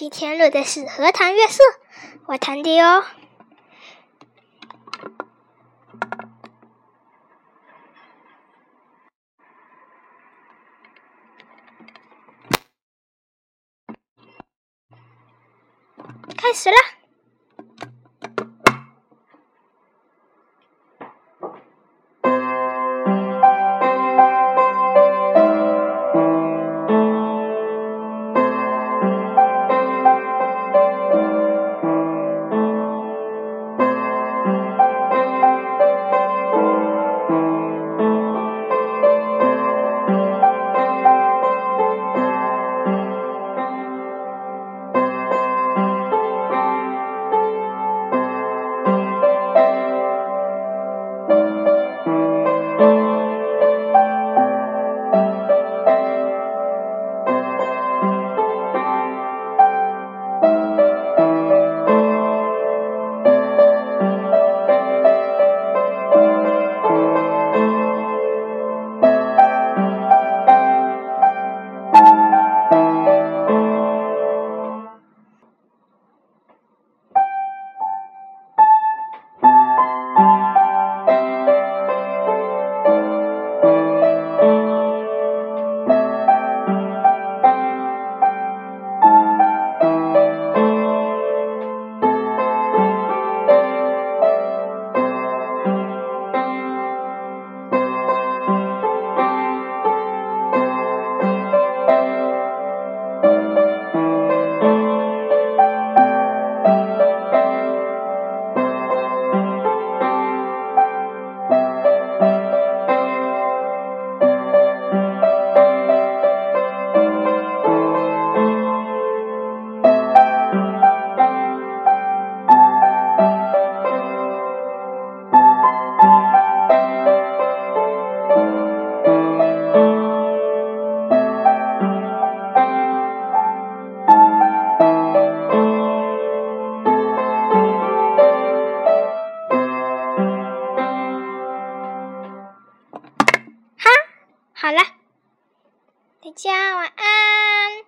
今天录的是《荷塘月色》，我弹的哟。开始了。家晚安。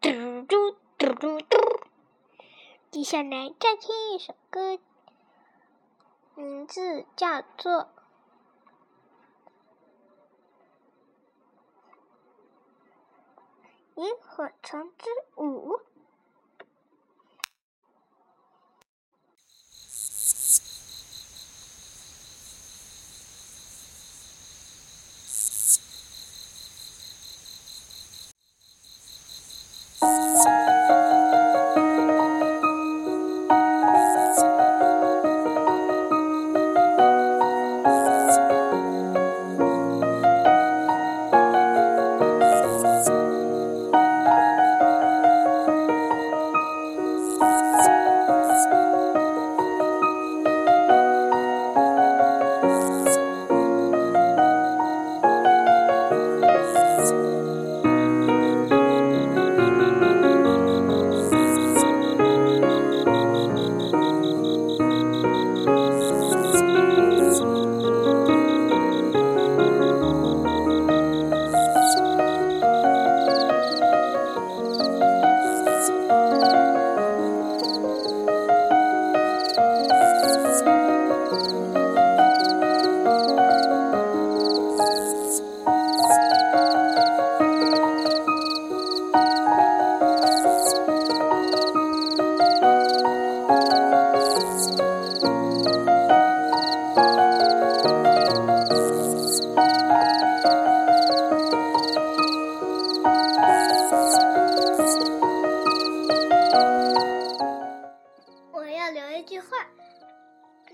嘟嘟嘟嘟嘟，接下来再听一首歌，名字叫做《萤火虫之舞》。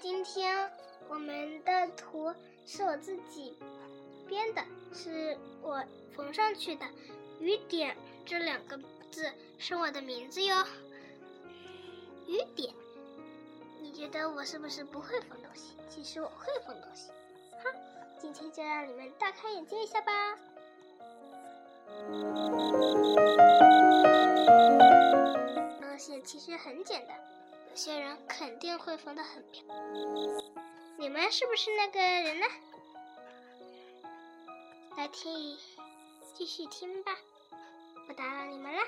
今天我们的图是我自己编的，是我缝上去的。雨点这两个字是我的名字哟。雨点，你觉得我是不是不会缝东西？其实我会缝东西。哈，今天就让你们大开眼界一下吧。东西其实很简单，些人肯定会缝的很漂亮。你们是不是那个人呢？来听，继续听吧。不打扰你们了。